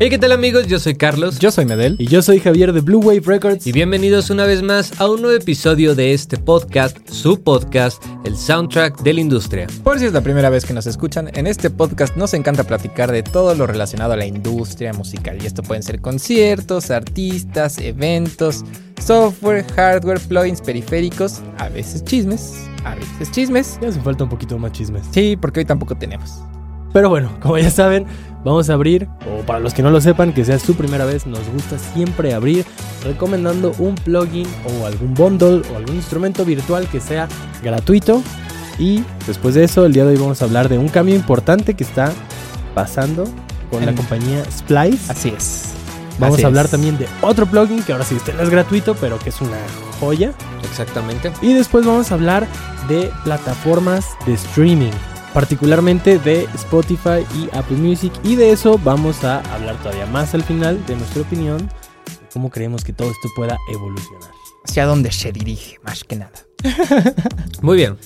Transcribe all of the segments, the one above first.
Hey, ¿qué tal amigos? Yo soy Carlos. Yo soy Medel. Y yo soy Javier de Blue Wave Records. Y bienvenidos una vez más a un nuevo episodio de este podcast, su podcast, el soundtrack de la industria. Por si es la primera vez que nos escuchan, en este podcast nos encanta platicar de todo lo relacionado a la industria musical. Y esto pueden ser conciertos, artistas, eventos, software, hardware, plugins, periféricos, a veces chismes, a veces chismes. Ya hace falta un poquito más chismes. Sí, porque hoy tampoco tenemos. Pero bueno, como ya saben, vamos a abrir, o para los que no lo sepan, que sea su primera vez, nos gusta siempre abrir recomendando un plugin o algún bundle o algún instrumento virtual que sea gratuito. Y después de eso, el día de hoy vamos a hablar de un cambio importante que está pasando con la compañía Splice. Así es. Vamos Así a hablar es. también de otro plugin que ahora sí este no es gratuito, pero que es una joya. Exactamente. Y después vamos a hablar de plataformas de streaming, particularmente de Spotify y Apple Music. Y de eso vamos a hablar todavía más al final de nuestra opinión, de cómo creemos que todo esto pueda evolucionar. Hacia dónde se dirige, más que nada. Muy bien.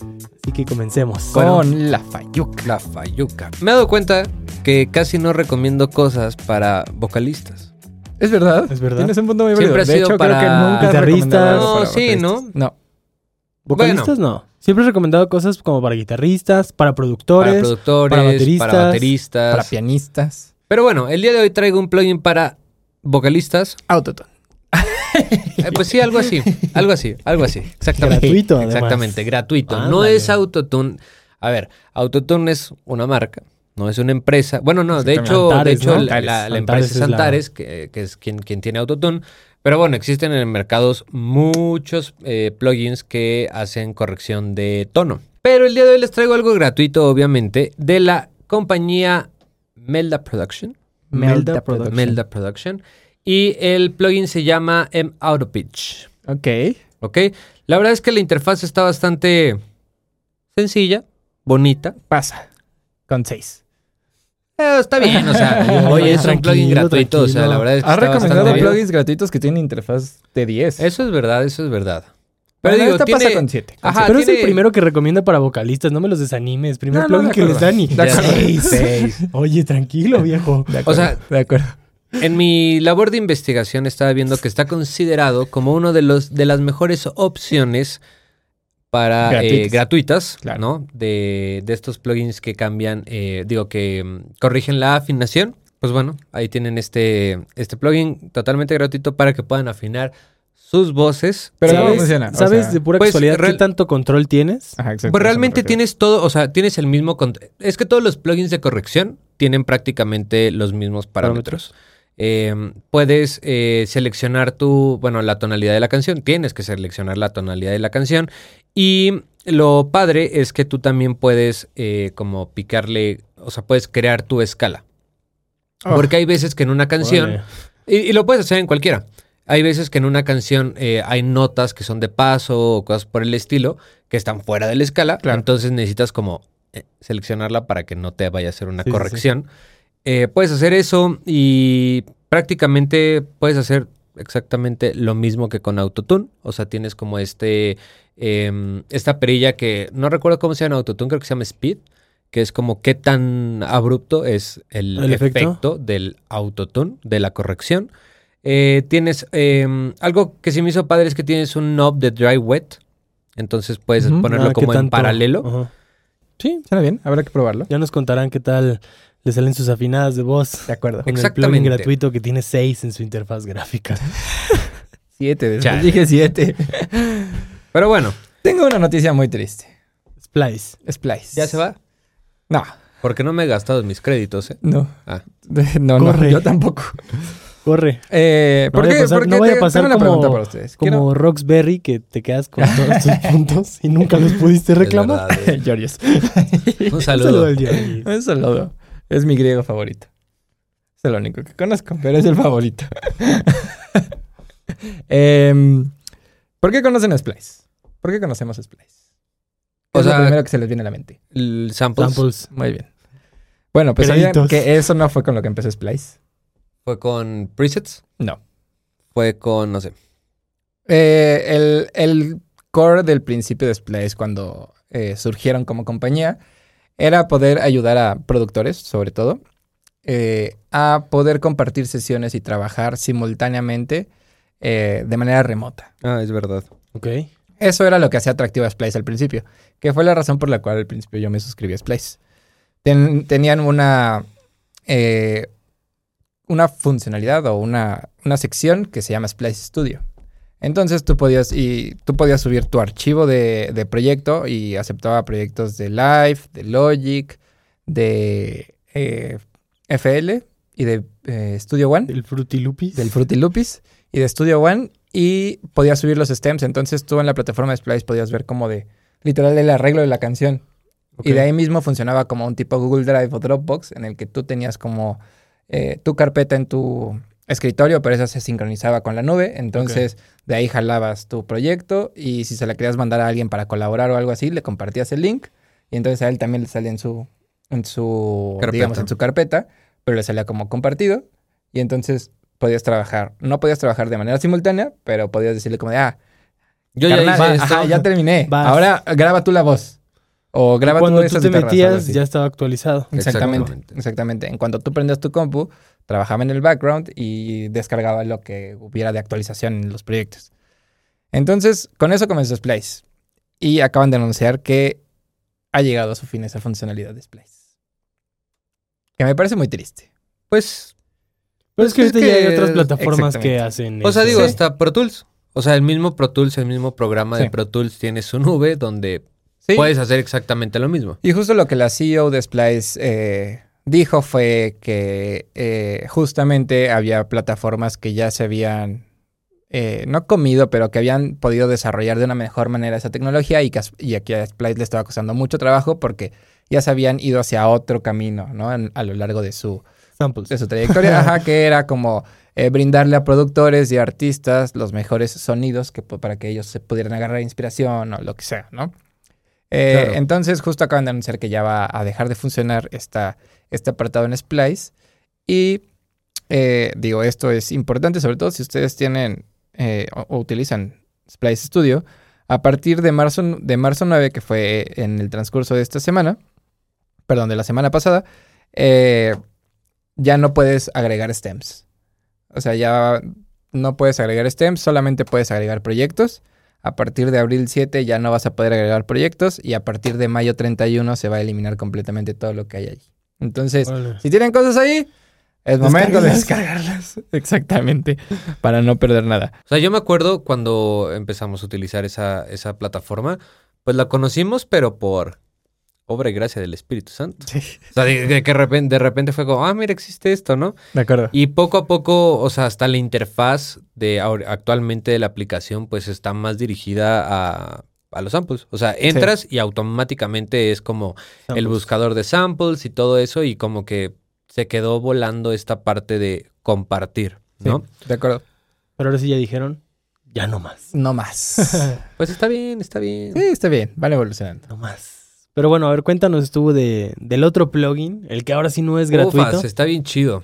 Así que comencemos. Con la Fayuca. La Fayuca. Me he dado cuenta que casi no recomiendo cosas para vocalistas. Es verdad. Es verdad. Tienes un punto muy Siempre ha De sido hecho, para creo que nunca has guitarristas. No, para sí, vocalistas. No. Vocalistas no. Siempre he recomendado cosas como para guitarristas, para productores. Para productores, para para bateristas, bateristas. Para pianistas. Pero bueno, el día de hoy traigo un plugin para vocalistas. Autotune. Eh, pues sí, algo así. Algo así, algo así. Exactamente. Gratuito, además. Exactamente, gratuito. No es Autotune. A ver, Autotune es una marca, no es una empresa. Bueno, no, de hecho, de hecho ¿no? la, la- la Antares empresa es es la- Antares, que, que es quien, quien tiene Autotune. Pero bueno, existen en el mercado muchos eh, plugins que hacen corrección de tono. Pero el día de hoy les traigo algo gratuito, obviamente, de la compañía Melda Production. Melda Production. Melda Production. Y el plugin se llama M Auto Pitch. Ok. ¿Ok? La verdad es que la interfaz está bastante sencilla, bonita. Pasa. Con seis. Eh, está bien, o sea, oye, es un plugin Tranquilo, gratuito, o sea, la verdad es que Has está recomendado plugins gratuitos que tienen interfaz de 10. Eso es verdad, eso es verdad. Pero Bueno, digo, esta tiene... pasa con 7. Ajá, Pero es el tiene- primero que recomienda para vocalistas, no me los desanimes. Primer No, no, plugin de que les acuerdo. dan y acuerdo. Oye, tranquilo, viejo. De O sea, de acuerdo. En mi labor de investigación estaba viendo que está considerado como uno de los de las mejores opciones para eh, Gratuitas. gratuitas, Claro. ¿no? De, de estos plugins que cambian, eh, digo que mm, corrigen la afinación. Pues bueno, ahí tienen este, este plugin totalmente gratuito para que puedan afinar sus voces. Pero Eh, ¿cómo funciona? O ¿Sabes sea, de pura pues, casualidad qué tanto control tienes? Ajá, exacto, Pues realmente tienes todo, o sea, tienes el mismo... Es que todos los plugins de corrección tienen prácticamente los mismos parámetros. Eh, puedes eh, seleccionar tu, bueno, la tonalidad de la canción. Tienes que seleccionar la tonalidad de la canción. Y lo padre es que tú también puedes eh, como picarle, o sea, puedes crear tu escala. Oh. Porque hay veces que en una canción... Y, y lo puedes hacer en cualquiera. Hay veces que en una canción eh, hay notas que son de paso o cosas por el estilo que están fuera de la escala. Claro. Entonces necesitas como eh, seleccionarla para que no te vaya a hacer una Sí, sí. Eh, puedes hacer eso y prácticamente puedes hacer exactamente lo mismo que con Autotune. O sea, tienes como este em, esta perilla que no recuerdo cómo se llama Autotune, creo que se llama Speed, que es como qué tan abrupto es el, ¿El efecto? efecto? del Autotune, de la corrección. Eh, tienes em, algo que sí me hizo padre es que tienes un knob de dry wet. Entonces puedes ponerlo Ah, ¿qué como en paralelo. Sí, Suena bien, habrá que probarlo. ya nos contarán qué tal le salen sus afinadas de voz. De acuerdo. Con el Exactamente. plugin gratuito que tiene 6 en su interfaz gráfica. Siete, después Chale. dije siete. Pero bueno, Tengo una noticia muy triste. Splice. Splice. ¿ya se va? No, Porque no me he gastado mis créditos, ¿eh? no. Ah. No, no, Corre. yo tampoco. Corre. Eh, No ¿Por vaya qué? a pasar, Porque no a una como, pregunta para ustedes. como Quiero- Roxberry que te quedas con todos tus puntos y nunca los pudiste reclamar. Verdad, eh. Un Un saludo. al Jerry. Un saludo. Es mi griego favorito. Es el único que conozco, pero es el favorito. Em, ¿Por qué conocen a Splice? ¿Por qué conocemos a Splice? ¿Qué O es lo sea, primero que se les viene a la mente? Samples, Samples. Muy bien. Bueno, pues sabían que eso no fue con lo que empezó Splice. fue con presets, No. fue con, no sé. Eh, el, el core del principio de Splice cuando eh, surgieron como compañía era poder ayudar a productores, sobre todo, eh, a poder compartir sesiones y trabajar simultáneamente eh, de manera remota. Ah, es verdad. Ok. Eso era lo que hacía atractivo a Splice al principio, que fue la razón por la cual al principio yo me suscribí a Splice. Ten- tenían una, eh, una funcionalidad o una, una sección que se llama Splice Studio. Entonces tú podías, y, tú podías subir tu archivo de, de proyecto y aceptaba proyectos de Live, de Logic, de eh, FL y de eh, Studio One El Fruity del Fruity y de Studio One y podías subir los stems. Entonces tú en la plataforma de Splice podías ver como de literal el arreglo de la canción. Y de ahí mismo funcionaba como un tipo Google Drive o Dropbox en el que tú tenías como eh, tu carpeta en tu escritorio, pero esa se sincronizaba con la nube. Entonces de ahí jalabas tu proyecto y si se la querías mandar a alguien para colaborar o algo así, le compartías el link y entonces a él también le salía en su, en su, Carpeta. digamos, en su carpeta, pero le salía como compartido y entonces podías trabajar. No podías trabajar de manera simultánea, pero podías decirle como de, ah, Yo ya carnal, hice ajá, esto. ya terminé. Vas. Ahora graba tú la voz. O graba Cuando tú tú esas te metías, ya estaba actualizado. Exactamente, Exactamente. exactamente. En cuanto tú prendías tu compu, trabajaba en el background y descargaba lo que hubiera de actualización en los proyectos. Entonces, con eso comenzó Splice. Y acaban de anunciar que ha llegado a su fin esa funcionalidad de Splice. Que me parece muy triste. Pues, Pero es que Es ahorita ya hay que- otras plataformas que hacen o sea, eso. digo, Sí. hasta Pro Tools. O sea, el mismo Pro Tools, el mismo programa Sí. de Pro Tools tiene su nube donde Sí. puedes hacer exactamente lo mismo. Y justo lo que la CEO de Splice eh, dijo fue que eh, justamente había plataformas que ya se habían, eh, no comido, pero que habían podido desarrollar de una mejor manera esa tecnología y que y aquí a Splice le estaba costando mucho trabajo porque ya se habían ido hacia otro camino, ¿no? En- a lo largo de su, Samples. de su trayectoria, ajá, que era como eh, brindarle a productores y artistas los mejores sonidos que, para que ellos se pudieran agarrar inspiración o lo que sea, ¿no? Eh, Claro. Entonces, justo acaban de anunciar que ya va a dejar de funcionar esta, este apartado en Splice. Y eh, digo, esto es importante, sobre todo si ustedes tienen eh, o, utilizan Splice Studio. A partir de marzo, de marzo 9, que fue en el transcurso de esta semana, perdón, de la semana pasada, eh, ya no puedes agregar stems. O sea, ya no puedes agregar stems, solamente puedes agregar proyectos. A partir de abril 7 ya no vas a poder agregar proyectos y a partir de mayo 31 se va a eliminar completamente todo lo que hay allí. Entonces, Órale. si tienen cosas ahí, es momento de descargarlas. Exactamente, para no perder nada. O sea, yo me acuerdo cuando empezamos a utilizar esa, esa plataforma, pues la conocimos, pero por obra y gracia del Espíritu Santo. O sea, de, de que repente, de repente fue como, ah, mira, existe esto, ¿no? De acuerdo. Y poco a poco, o sea, hasta la interfaz de actualmente de la aplicación, pues está más dirigida a, a los samples. O sea, entras y automáticamente es como el buscador de samples y todo eso, y como que se quedó volando esta parte de compartir, ¿no? De acuerdo. Pero ahora sí ya dijeron, ya no más. No más. Pues está bien, está bien. sí, está bien, van evolucionando. No más. Pero bueno, a ver, cuéntanos estuvo de, del otro plugin, el que ahora sí no es gratuito. Ufas, está bien chido.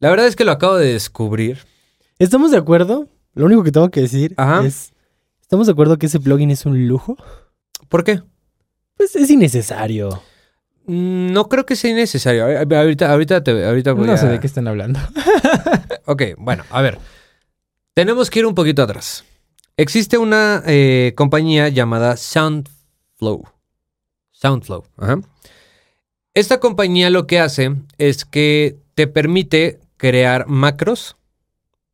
La verdad es que lo acabo de descubrir. ¿Estamos de acuerdo? Lo único que tengo que decir Ajá. es, ¿estamos de acuerdo que ese plugin es un lujo? ¿Por qué? Pues es innecesario. Mm, No creo que sea innecesario. Ahorita, ahorita, te, ahorita voy No sé de qué están hablando. Ok, bueno, a ver. Tenemos que ir un poquito atrás. Existe una eh, compañía llamada Soundflow. Soundflow. ajá. Esta compañía lo que hace es que te permite crear macros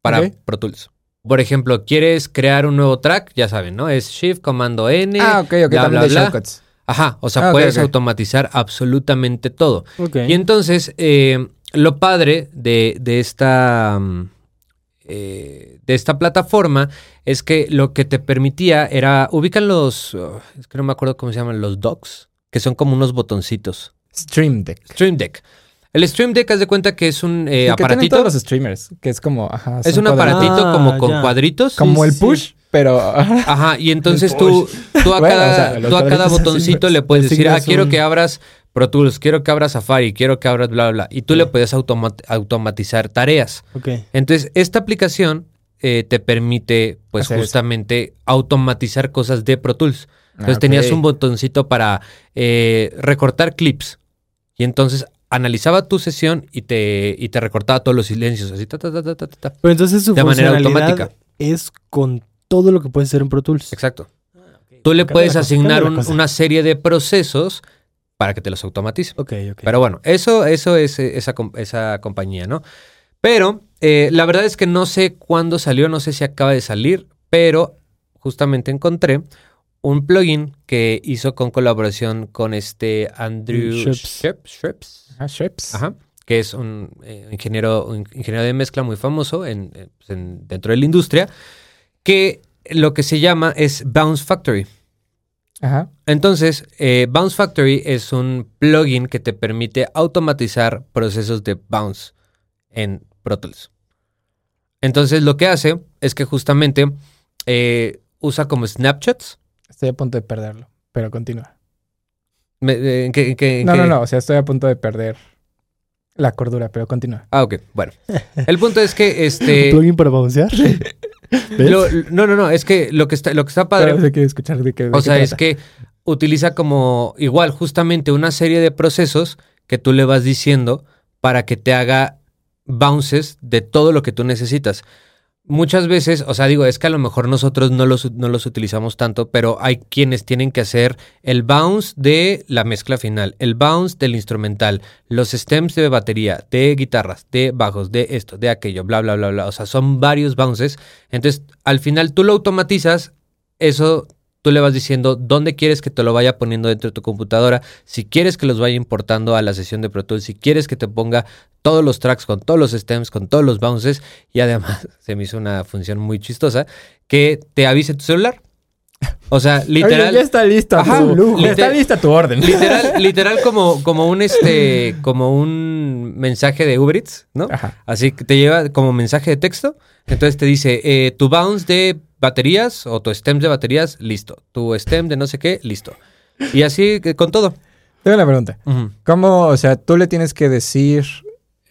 para. Pro Tools. Por ejemplo, quieres crear un nuevo track, ya saben, ¿no? Es Shift, Comando N. ah, ok, ok, bla, también bla, de bla. shortcuts. Ajá, o sea, Ah, puedes automatizar absolutamente todo. Ok. Y entonces, eh, lo padre de, de esta. mm, eh, de esta plataforma es que lo que te permitía era. Ubican los. oh, es que no me acuerdo cómo se llaman, los docks, que son como unos botoncitos. Stream Deck. Stream Deck. El Stream Deck, haz de cuenta que es un eh, que aparatito. todos los streamers, que es como, ajá, Es un cuadrados. aparatito Ah, como con ya. cuadritos. como Sí, el sí. push, pero ajá, y entonces tú, tú a Bueno, cada, o sea, los tú a cada cuadritos botoncito le puedes decir, ah, quiero que abras Pro Tools, quiero que abras Safari, quiero que abras bla, bla, bla. Y tú le puedes automa- automatizar tareas. Ok. Entonces, esta aplicación eh, te permite, pues, Hacer eso. justamente automatizar cosas de Pro Tools. Entonces, Ah, tenías un botoncito para eh, recortar clips. Y entonces, analizaba tu sesión y te, y te recortaba todos los silencios, así, ta, ta, ta, ta, ta, ta. Pero entonces su De manera automática. es con todo lo que puede ser en Pro Tools. Exacto. Tú le puedes cosa, asignar un- una serie de procesos para que te los automatice. Ok, ok. Pero bueno, eso, eso es eh, esa, esa compañía, ¿no? Pero eh, la verdad es que no sé cuándo salió, no sé si acaba de salir, pero justamente encontré un plugin que hizo con colaboración con este Andrew Ah, Shreps. ajá, que es un eh, ingeniero, un ingeniero de mezcla muy famoso en, eh, pues, en- dentro de la industria, que lo que se llama es Bounce Factory. Ajá. Entonces, eh, Bounce Factory es un plugin que te permite automatizar procesos de bounce en Pro Tools. Entonces, lo que hace es que justamente eh, usa como snapshots. Estoy a punto de perderlo, pero continúa. Me- eh, ¿en qué- en qué- en No, qué- no, no. O sea, estoy a punto de perder la cordura, pero continúa. Ah, ok. Bueno. El punto es que este. ¿Un plugin para bouncear? No, no, no. Es que lo que está, lo que está padre. Se quiere escuchar de qué. de O qué sea, es que utiliza como igual justamente una serie de procesos que tú le vas diciendo para que te haga bounces de todo lo que tú necesitas. Muchas veces, o sea, digo, es que a lo mejor nosotros no los, no los utilizamos tanto, pero hay quienes tienen que hacer el bounce de la mezcla final, el bounce del instrumental, los stems de batería, de guitarras, de bajos, de esto, de aquello, bla, bla, bla, bla. O sea, son varios bounces. Entonces, al final tú lo automatizas, eso tú le vas diciendo dónde quieres que te lo vaya poniendo dentro de tu computadora, si quieres que los vaya importando a la sesión de Pro Tools, si quieres que te ponga todos los tracks con todos los stems, con todos los bounces, y además se me hizo una función muy chistosa, que te avise tu celular. O sea, Oye, literal... ya está lista Ajá, tu, ya está lista tu orden. Literal, literal como, como un este, como un mensaje de Uber Eats, ¿no? Ajá. Así que te lleva como mensaje de texto. Entonces te dice, eh, tu bounce de baterías o tu stem de baterías, listo. Tu stem de no sé qué, listo. Y así con todo. Tengo una pregunta. ¿Cómo, o sea, tú le tienes que decir,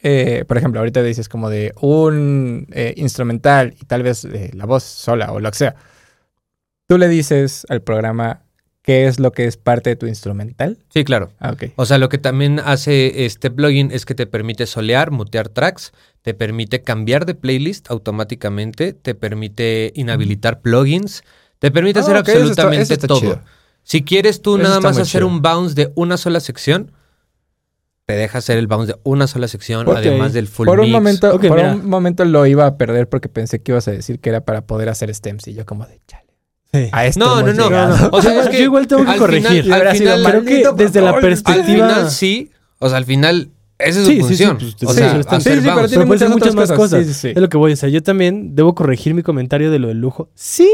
eh, por ejemplo, ahorita dices como de un eh, instrumental y tal vez eh, la voz sola o lo que sea. Tú le dices al programa qué es lo que es parte de tu instrumental. Sí, claro. Ah, ok. O sea, lo que también hace este plugin es que te permite solear, mutear tracks, te permite cambiar de playlist automáticamente, te permite inhabilitar plugins, te permite Ah, hacer ok, eso está- absolutamente eso está todo. chido. Si quieres tú Eso nada más hacer chido. un bounce de una sola sección, te deja hacer el bounce de una sola sección, además del full Por un momento, por mira. un momento lo iba a perder porque pensé que ibas a decir que era para poder hacer stems y yo como de chale. Sí. A esto No, no, hemos no, llegado. no, no. O sea, es Yo igual tengo que corregir. final- al sido final- Creo que desde la control. Al perspectiva... final sí, o sea, al final ese es Sí, su sí, sí, función. pues, o sí, sea, sí, sí, sí, pero tiene muchas muchas más cosas. cosas. Sí, sí, sí. Es lo que voy a decir. Yo también debo corregir mi comentario de lo del lujo. Sí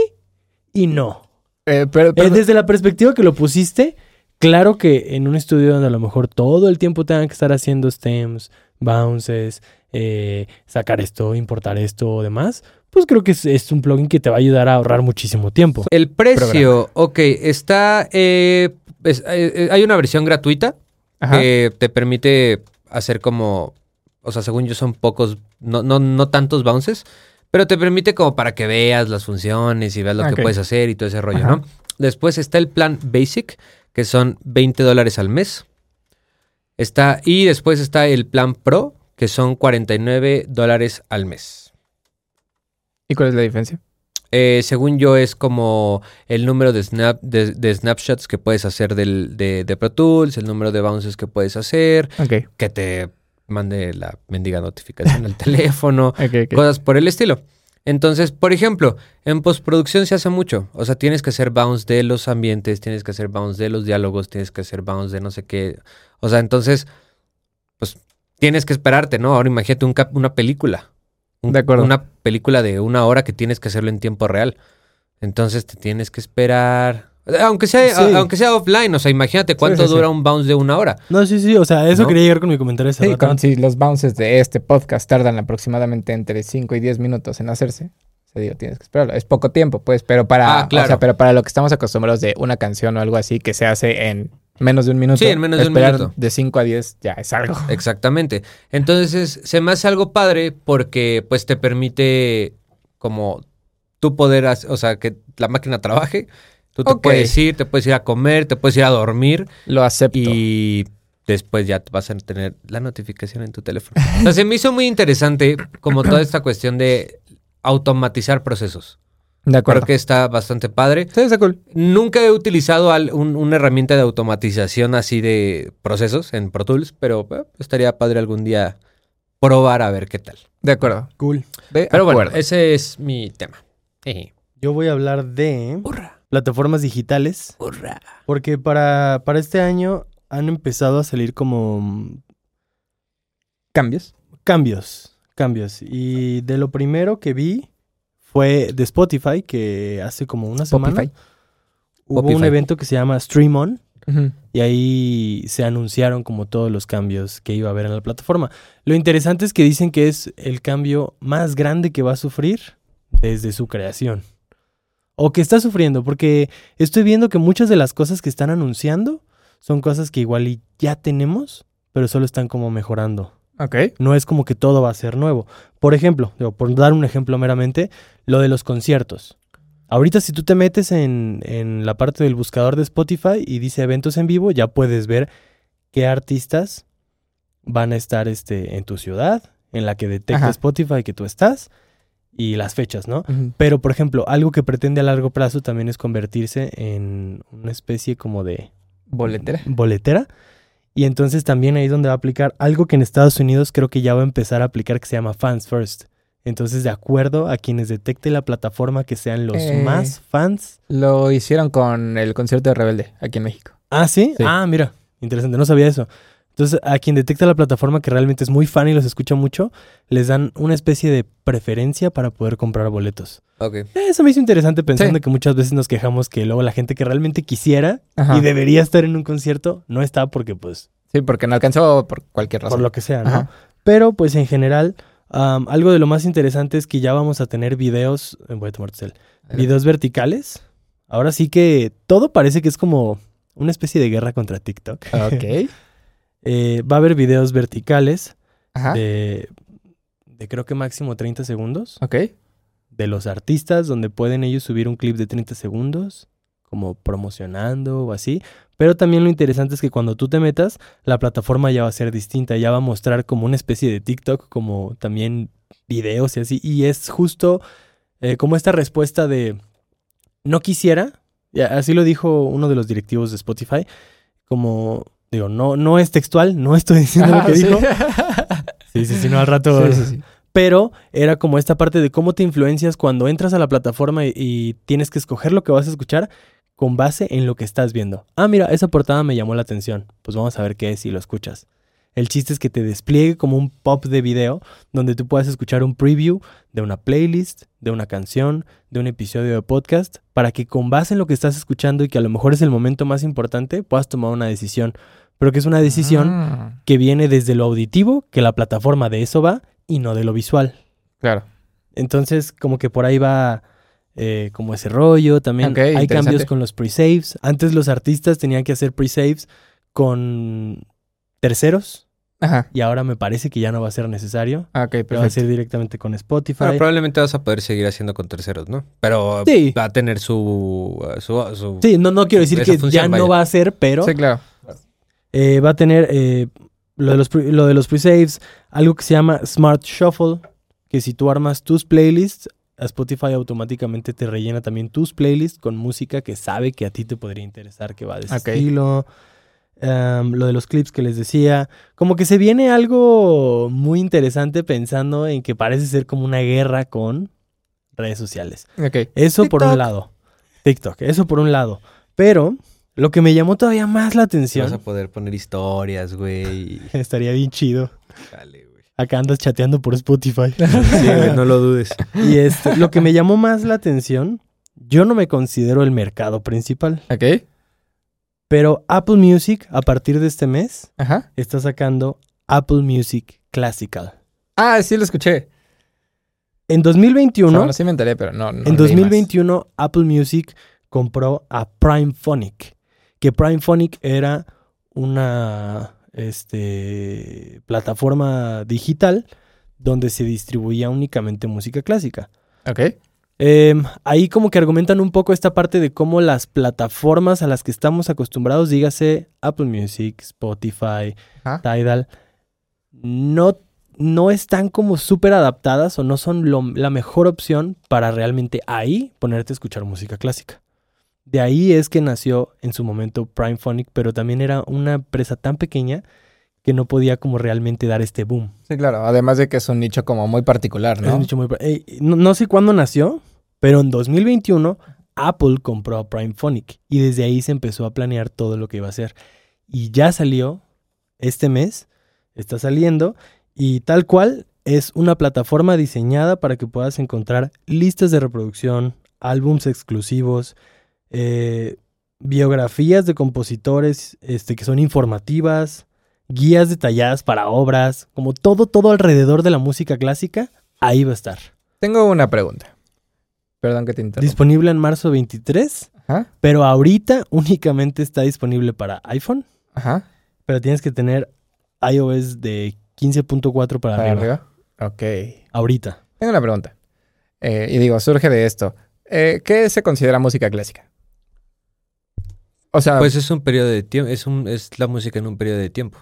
y no. Eh, pero, Eh, pero- desde la perspectiva que lo pusiste, claro que en un estudio donde a lo mejor todo el tiempo tengan que estar haciendo stems, bounces, eh, sacar esto, importar esto o demás, pues creo que es, es un plugin que te va a ayudar a ahorrar muchísimo tiempo. El precio, ok, está. eh, es- eh, eh, hay una versión gratuita Ajá. que te permite hacer como. O sea, según yo, son pocos, no, no, no tantos bounces, pero te permite como para que veas las funciones y veas lo que puedes hacer y todo ese rollo, Ajá. ¿no? Después está el plan Basic, que son 20 dólares al mes. Está, y después está el plan Pro, que son 49 dólares al mes. ¿Y cuál es la diferencia? Eh, según yo, es como el número de, snap, de, de snapshots que puedes hacer del, de, de Pro Tools, el número de bounces que puedes hacer, que te mande la mendiga notificación al teléfono, cosas por el estilo. Entonces, por ejemplo, en postproducción se hace mucho. O sea, tienes que hacer bounce de los ambientes, tienes que hacer bounce de los diálogos, tienes que hacer bounce de no sé qué. O sea, entonces, pues tienes que esperarte, ¿no? Ahora imagínate un cap- una película. Un- De acuerdo. Una película de una hora que tienes que hacerlo en tiempo real. Entonces te tienes que esperar. Aunque sea, Sí. aunque sea offline, o sea, imagínate cuánto sí, sí. dura un bounce de una hora. No, sí, sí, o sea, eso ¿No? quería llegar con mi comentario rato. con- si los bounces de este podcast tardan aproximadamente entre 5 y 10 minutos en hacerse, se digo, tienes que esperarlo. Es poco tiempo, pues, pero para, Ah, claro. o sea, pero para lo que estamos acostumbrados de una canción o algo así que se hace en menos de un minuto, Sí, en menos de un minuto. de 5 a 10 ya es algo. Exactamente. Entonces, se me hace algo padre porque pues te permite como tú poder, o sea, que la máquina trabaje. Tú te puedes ir, te puedes ir a comer, te puedes ir a dormir Lo acepto. y después ya vas a tener la notificación en tu teléfono. O sea, se me hizo muy interesante como toda esta cuestión de automatizar procesos. De acuerdo. Creo que está bastante padre. Sí, está cool. Nunca he utilizado al- un- una herramienta de automatización así de procesos en Pro Tools, pero eh, estaría padre algún día probar a ver qué tal. De acuerdo. Cool. De Pero bueno, ese es mi tema. Jeje. Yo voy a hablar de plataformas digitales. Hurra. Porque para, para este año han empezado a salir como mm, cambios. cambios. Cambios. Y de lo primero que vi fue de Spotify, que hace como una semana Popify. hubo un evento que se llama Stream On. Y ahí se anunciaron como todos los cambios que iba a haber en la plataforma. Lo interesante es que dicen que es el cambio más grande que va a sufrir desde su creación. O que está sufriendo, porque estoy viendo que muchas de las cosas que están anunciando son cosas que igual y ya tenemos, pero solo están como mejorando. Ok. No es como que todo va a ser nuevo. Por ejemplo, digo, por dar un ejemplo meramente, lo de los conciertos. Ahorita si tú te metes en, en la parte del buscador de Spotify y dice eventos en vivo, ya puedes ver qué artistas van a estar este, en tu ciudad, en la que detecta Ajá. Spotify que tú estás, y las fechas, ¿no? Pero, por ejemplo, algo que pretende a largo plazo también es convertirse en una especie como de Boletera. boletera. Y entonces también ahí donde va a aplicar algo que en Estados Unidos creo que ya va a empezar a aplicar que se llama Fans First. Entonces, de acuerdo a quienes detecte la plataforma que sean los Eh. más fans. Lo hicieron con el concierto de Rebelde aquí en México. Ah, ¿sí? Sí. Ah, mira, interesante, no sabía eso. Entonces, a quien detecta la plataforma que realmente es muy fan y los escucha mucho, les dan una especie de preferencia para poder comprar boletos. Eso me hizo interesante pensando Sí. que muchas veces nos quejamos que luego la gente que realmente quisiera Ajá. y debería estar en un concierto no está porque pues Sí, porque no alcanzó por cualquier razón. por lo que sea, ¿no? Ajá. Pero pues en general, algo de lo más interesante es que ya vamos a tener videos, eh, voy a tomar cel, videos verticales. Ahora sí que todo parece que es como una especie de guerra contra TikTok. Ok. Eh, va a haber videos verticales Ajá. de, de creo que máximo 30 segundos Ok. De los artistas donde pueden ellos subir un clip de 30 segundos como promocionando o así. Pero también lo interesante es que cuando tú te metas, la plataforma ya va a ser distinta, ya va a mostrar como una especie de TikTok, como también videos y así. Y es justo eh, como esta respuesta de no quisiera, así lo dijo uno de los directivos de Spotify, como digo, no, no es textual, no estoy diciendo lo Ajá, que sí. dijo. Sí, sí, sí, no al rato. Sí, sí, sí. Pero era como esta parte de cómo te influencias cuando entras a la plataforma y, y tienes que escoger lo que vas a escuchar con base en lo que estás viendo. Ah, mira, esa portada me llamó la atención. Pues vamos a ver qué es si lo escuchas. El chiste es que te despliegue como un pop de video donde tú puedas escuchar un preview de una playlist, de una canción, de un episodio de podcast, para que con base en lo que estás escuchando y que a lo mejor es el momento más importante, puedas tomar una decisión. Pero que es una decisión Ah, que viene desde lo auditivo, que la plataforma de eso va, y no de lo visual. claro. Entonces, como que por ahí va eh, como ese rollo. También hay cambios con los pre-saves. Antes los artistas tenían que hacer pre-saves con terceros, Ajá. y ahora me parece que ya no va a ser necesario. Ah, Ok, Pero va a ser directamente con Spotify. Bueno, probablemente vas a poder seguir haciendo con terceros, ¿no? Pero Sí. va a tener su... uh, su, su- Sí, no, no quiero decir que función, ya no va a ser, pero Sí, claro. eh, va a tener eh, lo de los, pre- lo de los pre-saves, algo que se llama Smart Shuffle, que si tú armas tus playlists, a Spotify automáticamente te rellena también tus playlists con música que sabe que a ti te podría interesar, que va de ese estilo. Em, lo de los clips que les decía, como que se viene algo muy interesante pensando en que parece ser como una guerra con redes sociales. Eso por un lado. TikTok, eso por un lado. Pero lo que me llamó todavía más la Vas a atención, poder poner historias, güey. estaría bien chido. Dale, güey. Acá andas chateando por Spotify. Sí, güey, no lo dudes. y este, lo que me llamó más la atención, yo no me considero el mercado principal, Ok. pero Apple Music a partir de este mes Ajá. está sacando Apple Music Classical. Ah, sí lo escuché. En O sea, 2021, bueno, sí me enteré, pero no. no en leí más. 2021 Apple Music compró a Prime Phonic, que Prime Phonic era una este, plataforma digital donde se distribuía únicamente música clásica. Ok. Em, ahí como que argumentan un poco esta parte de cómo las plataformas a las que estamos acostumbrados, dígase Apple Music, Spotify. Tidal, no, no están como súper adaptadas o no son lo- la mejor opción para realmente ahí ponerte a escuchar música clásica. De ahí es que nació en su momento Primephonic, pero también era una empresa tan pequeña que no podía como realmente dar este boom. Sí, claro. Además de que es un nicho como muy particular, Es ¿no? un nicho muy- eh, no, no sé cuándo nació, pero en 2021 Apple compró a Primephonic y desde ahí se empezó a planear todo lo que iba a hacer. Y ya salió este mes, está saliendo y tal cual es una plataforma diseñada para que puedas encontrar listas de reproducción, álbums exclusivos, eh, biografías de compositores este, que son informativas, guías detalladas para obras, como todo, todo alrededor de la música clásica, ahí va a estar. Tengo una pregunta. Perdón que te interrumpa. Disponible en marzo 23, Ajá. pero ahorita únicamente está disponible para iPhone, Ajá. pero tienes que tener iOS de 15.4 para, Para arriba. arriba. Ok. Ahorita. Tengo una pregunta. Eh, y digo, surge de esto. Eh, ¿Qué se considera música clásica? O sea, Pues es un periodo de tiempo, es, un, es la música en un periodo de tiempo.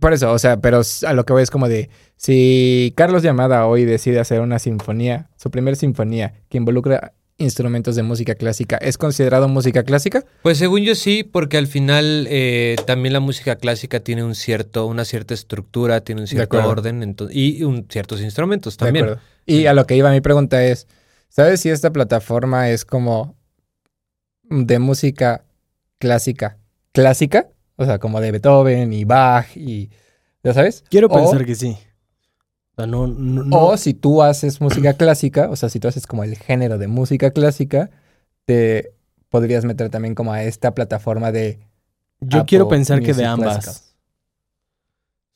por eso, o sea, pero a lo que voy es como de, si Carlos Llamada hoy decide hacer una sinfonía, su primera sinfonía, que involucra instrumentos de música clásica, ¿es considerado música clásica? Pues según yo sí, porque al final eh, también la música clásica tiene un cierto, una cierta estructura, tiene un cierto orden y un- ciertos instrumentos también. Y a lo que iba mi pregunta es, ¿sabes si esta plataforma es como de música clásica? ¿Clásica? O sea, como de Beethoven y Bach y... ¿Ya sabes? Quiero O- pensar que sí. O sea, no, no- no- O si tú haces música clásica, o sea, si tú haces como el género de música clásica, te podrías meter también como a esta plataforma de... yo Apple quiero pensar que de Music ambas.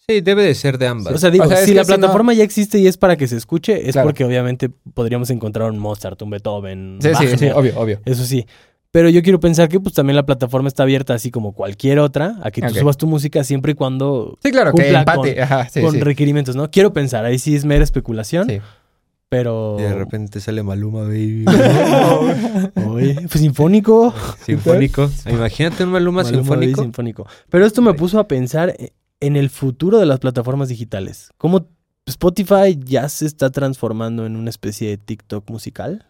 Sí, debe de ser de ambas. O sea, digo, O sea, es si la si no- plataforma ya existe y es para que se escuche, es Claro. porque obviamente podríamos encontrar un Mozart, un Beethoven, Sí, sí, sí, obvio, obvio. Eso sí. Pero yo quiero pensar que pues también la plataforma está abierta así como cualquier otra, a que tú subas tu música siempre y cuando Sí, claro, que Cumpla empate. con- Ajá, sí, con sí. requerimientos, ¿no? Quiero pensar, ahí sí es mera especulación, Sí. pero... Y de repente sale Maluma, baby. Oye, pues sinfónico. Sinfónico. Imagínate un Maluma, Maluma sinfónico. Baby sinfónico. Pero esto me puso a pensar en el futuro de las plataformas digitales. ¿Cómo Spotify ya se está transformando en una especie de TikTok musical?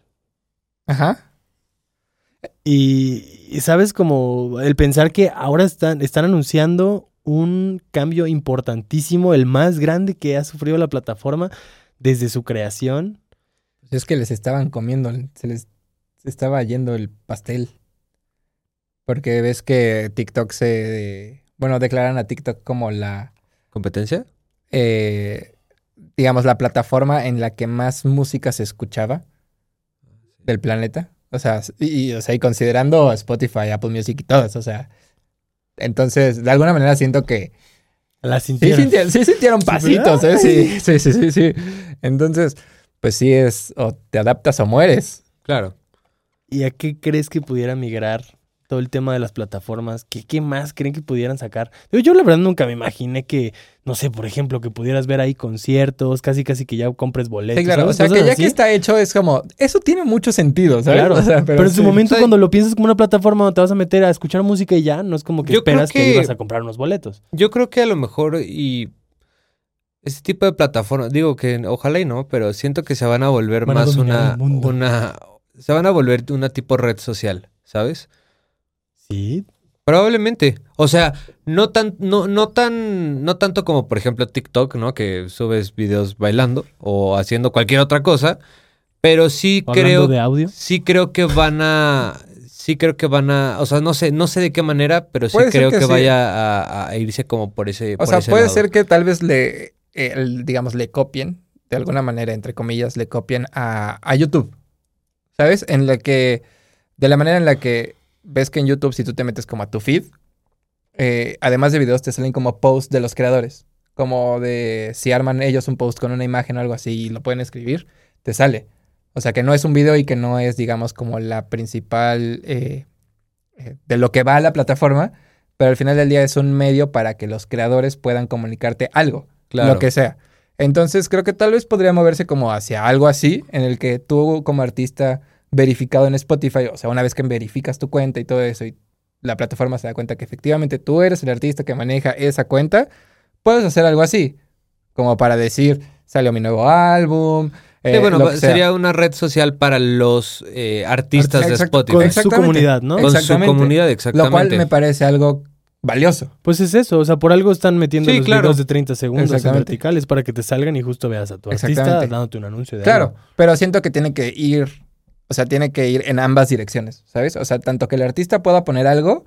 Ajá. Y, y sabes como el pensar que ahora están, están anunciando un cambio importantísimo, el más grande que ha sufrido la plataforma desde su creación. Pues es que les estaban comiendo, se les estaba yendo el pastel. Porque ves que TikTok se... Bueno, declaran a TikTok como la... ¿Competencia? eh, digamos, la plataforma en la que más música se escuchaba del planeta. O sea, y, y, o sea, y considerando Spotify, Apple Music y todas, o sea. Entonces, de alguna manera siento que La sí sintieron. sintieron, sí sintieron pasitos, ¿eh? Sí, sí, sí, sí, sí. Entonces, pues sí es, o te adaptas o mueres. Claro. ¿Y a qué crees que pudiera migrar todo el tema de las plataformas? ¿Qué, qué más creen que pudieran sacar? Yo, yo la verdad nunca me imaginé que, no sé, por ejemplo, que pudieras ver ahí conciertos, casi casi que ya compres boletos. Sí, claro. O sea, Cosas que ya así. que está hecho es como, eso tiene mucho sentido, ¿sabes? Claro, O sea, pero, en su sí. momento O sea, cuando lo piensas como una plataforma donde te vas a meter a escuchar música y ya, no es como que esperas que... que- ibas a comprar unos boletos. Yo creo que a lo mejor y este tipo de plataformas, digo que ojalá y no, pero siento que se van a volver Van más una, una, se van a volver una tipo red social, ¿sabes? Sí. Probablemente. O sea, no tan, no, no tan, no tanto como por ejemplo TikTok, ¿no? Que subes videos bailando o haciendo cualquier otra cosa. Pero sí creo, de audio. sí creo que van a, sí creo que van a, o sea, no sé, no sé de qué manera, pero sí Puede creo que que, sí. vaya a, a irse como por ese, O por sea, ese puede lado. ser que tal vez le, eh, digamos, le copien, de alguna manera, entre comillas, le copien a, a YouTube. ¿Sabes? En la que, de la manera en la que ves que en YouTube, si tú te metes como a tu feed, eh, además de videos, te salen como posts de los creadores. Como de si arman ellos un post con una imagen o algo así y lo pueden escribir, te sale. O sea, que no es un video y que no es, digamos, como la principal eh, eh, de lo que va a la plataforma, pero al final del día es un medio para que los creadores puedan comunicarte algo, Claro. lo que sea. Entonces creo que tal vez podría moverse como hacia algo así, en el que tú como artista verificado en Spotify, o sea, una vez que verificas tu cuenta y todo eso y la plataforma se da cuenta que efectivamente tú eres el artista que maneja esa cuenta, puedes hacer algo así, como para decir, salió mi nuevo álbum. Sí, eh, bueno, lo que sea. sería una red social para los eh, artistas de Spotify. Con su Exactamente. comunidad, ¿no? Con su Exactamente. comunidad, Lo exactamente. cual me parece algo valioso. Pues es eso, o sea, por algo están metiendo Sí, los claro. videos de 30 segundos en verticales para que te salgan y justo veas a tu artista Exactamente. dándote un anuncio de Claro, algo. pero siento que tiene que ir, o sea, tiene que ir en ambas direcciones, ¿sabes? O sea, tanto que el artista pueda poner algo,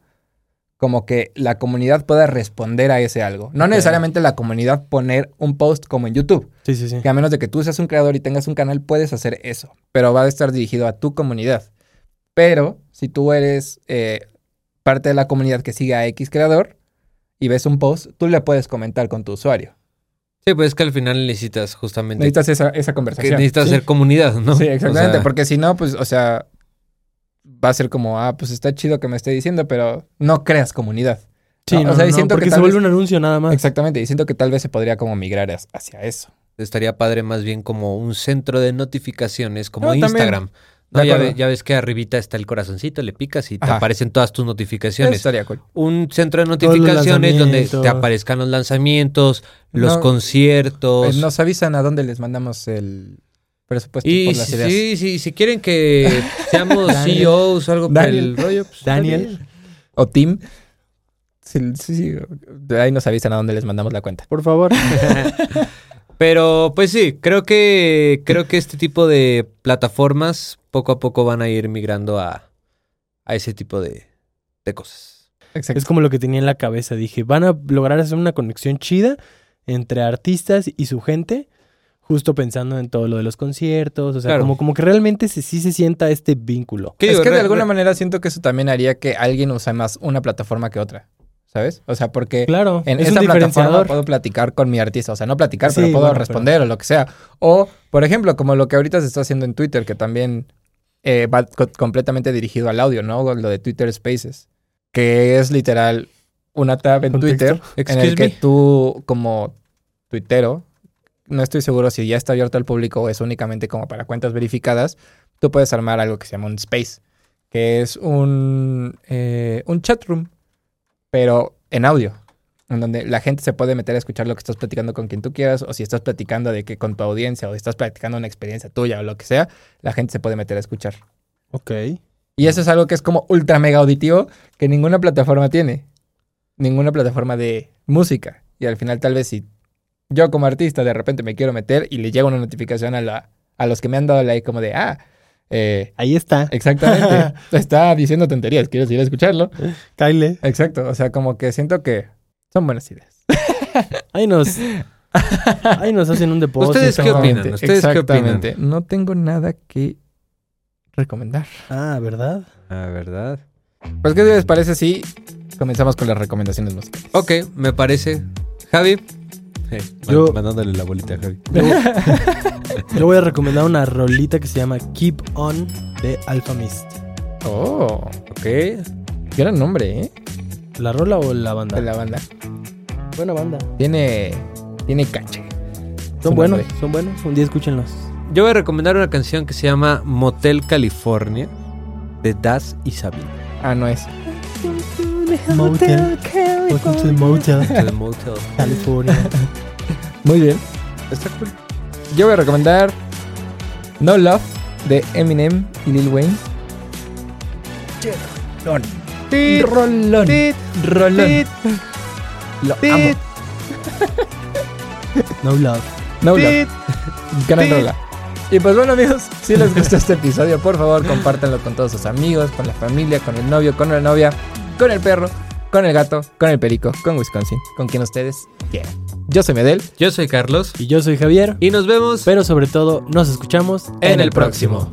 como que la comunidad pueda responder a ese algo. No necesariamente la comunidad poner un post como en YouTube, Sí, sí, sí. que a menos de que tú seas un creador y tengas un canal, puedes hacer eso, pero va a estar dirigido a tu comunidad. Pero si tú eres eh, parte de la comunidad que sigue a X creador y ves un post, tú le puedes comentar con tu usuario. Sí, pues es que al final necesitas justamente... Necesitas esa, esa que conversación. necesitas Sí. hacer comunidad, ¿no? Sí, exactamente, O sea, porque si no, pues, o sea, va a ser como, ah, pues está chido que me esté diciendo, pero no creas comunidad. Sí, ¿no? no, o sea, y no, siento porque que se vuelve vez- un anuncio nada más. Exactamente, y siento que tal vez se podría como migrar hacia eso. Estaría padre más bien como un centro de notificaciones, como No, también. No, ya, acuerdo. ve- ya ves que arribita está el corazoncito, le picas y te Ajá. aparecen todas tus Eso notificaciones. estaría cool. Un centro de notificaciones donde te aparezcan los lanzamientos, los No, conciertos. Eh, Nos avisan a dónde les mandamos el presupuesto y por las si, ideas. sí, sí, si quieren que seamos Daniel. CEOs o algo por Daniel. el rollo, pues, Daniel. O Team. Sí, sí, sí, ahí nos avisan a dónde les mandamos la cuenta. Por favor. Pero pues sí, creo que creo que este tipo de plataformas poco a poco van a ir migrando a, a ese tipo de, de cosas. Exacto. es como lo que tenía en la cabeza. Dije, van a lograr hacer una conexión chida entre artistas y su gente, justo pensando en todo lo de los conciertos. O sea, Claro. como, como que realmente se, sí se sienta este vínculo. ¿Qué es digo? que de alguna manera siento que eso también haría que alguien use más una plataforma que otra. ¿Sabes? O sea, porque Claro, en es esta plataforma puedo platicar con mi artista. O sea, no platicar, Sí, pero puedo bueno, responder o lo que sea. O, por ejemplo, como lo que ahorita se está haciendo en Twitter, que también eh, va co- completamente dirigido al audio, ¿no? Lo de Twitter Spaces. Que es literal una tab en Contexto. Twitter en el que me. tú, como tuitero, no estoy seguro si ya está abierto al público o es únicamente como para cuentas verificadas, tú puedes armar algo que se llama un space, que es un, eh, un chat room, pero en audio, en donde la gente se puede meter a escuchar lo que estás platicando con quien tú quieras, o si estás platicando de que con tu audiencia, o estás platicando una experiencia tuya o lo que sea, la gente se puede meter a escuchar. Ok. Y eso es algo que es como ultra mega auditivo que ninguna plataforma tiene. Ninguna plataforma de música. Y al final tal vez si yo como artista de repente me quiero meter y le llega una notificación a, la, a los que me han dado like como de, ah, eh, Ahí está. exactamente, está diciendo tonterías, quieres ir a escucharlo. Kyle. Exacto, o sea, como que siento que son buenas ideas. Ahí nos, ahí nos hacen un depósito. ¿Ustedes qué opinan? Exactamente, ¿Ustedes qué opinan? No tengo nada que recomendar. Ah, ¿verdad? Ah, ¿verdad? Pues, ¿qué les parece si comenzamos con las recomendaciones musicales? Ok, me parece. Javi. Yo- man- mandándole la bolita a Javi. Yo, voy a recomendar una rolita que se llama Keep On de Alpha Mist. Oh, Ok. gran nombre, ¿eh? ¿La rola o la banda? De la banda. Buena banda. Tiene, tiene caché. Son buenos, nombre. son buenos. Un día escúchenlos. Yo voy a recomendar una canción que se llama Motel California de Das y Sabina. Ah, no es. Motel. Welcome to the Motel, The Motel. California. Muy bien. Está cool. Yo voy a recomendar No Love de Eminem y Lil Wayne. Rolón. Rolón. Rolón. Lo amo. No love. No Love. Gran rola. Y pues bueno amigos, si les gustó este episodio, por favor compártanlo con todos sus amigos, con la familia, con el novio, con la novia, con el perro, con el gato, con el perico, con Wisconsin, con quien ustedes quieran. Yo soy Medel. Yo soy Carlos Y yo soy Javier. y nos vemos Pero sobre todo, nos escuchamos en el próximo.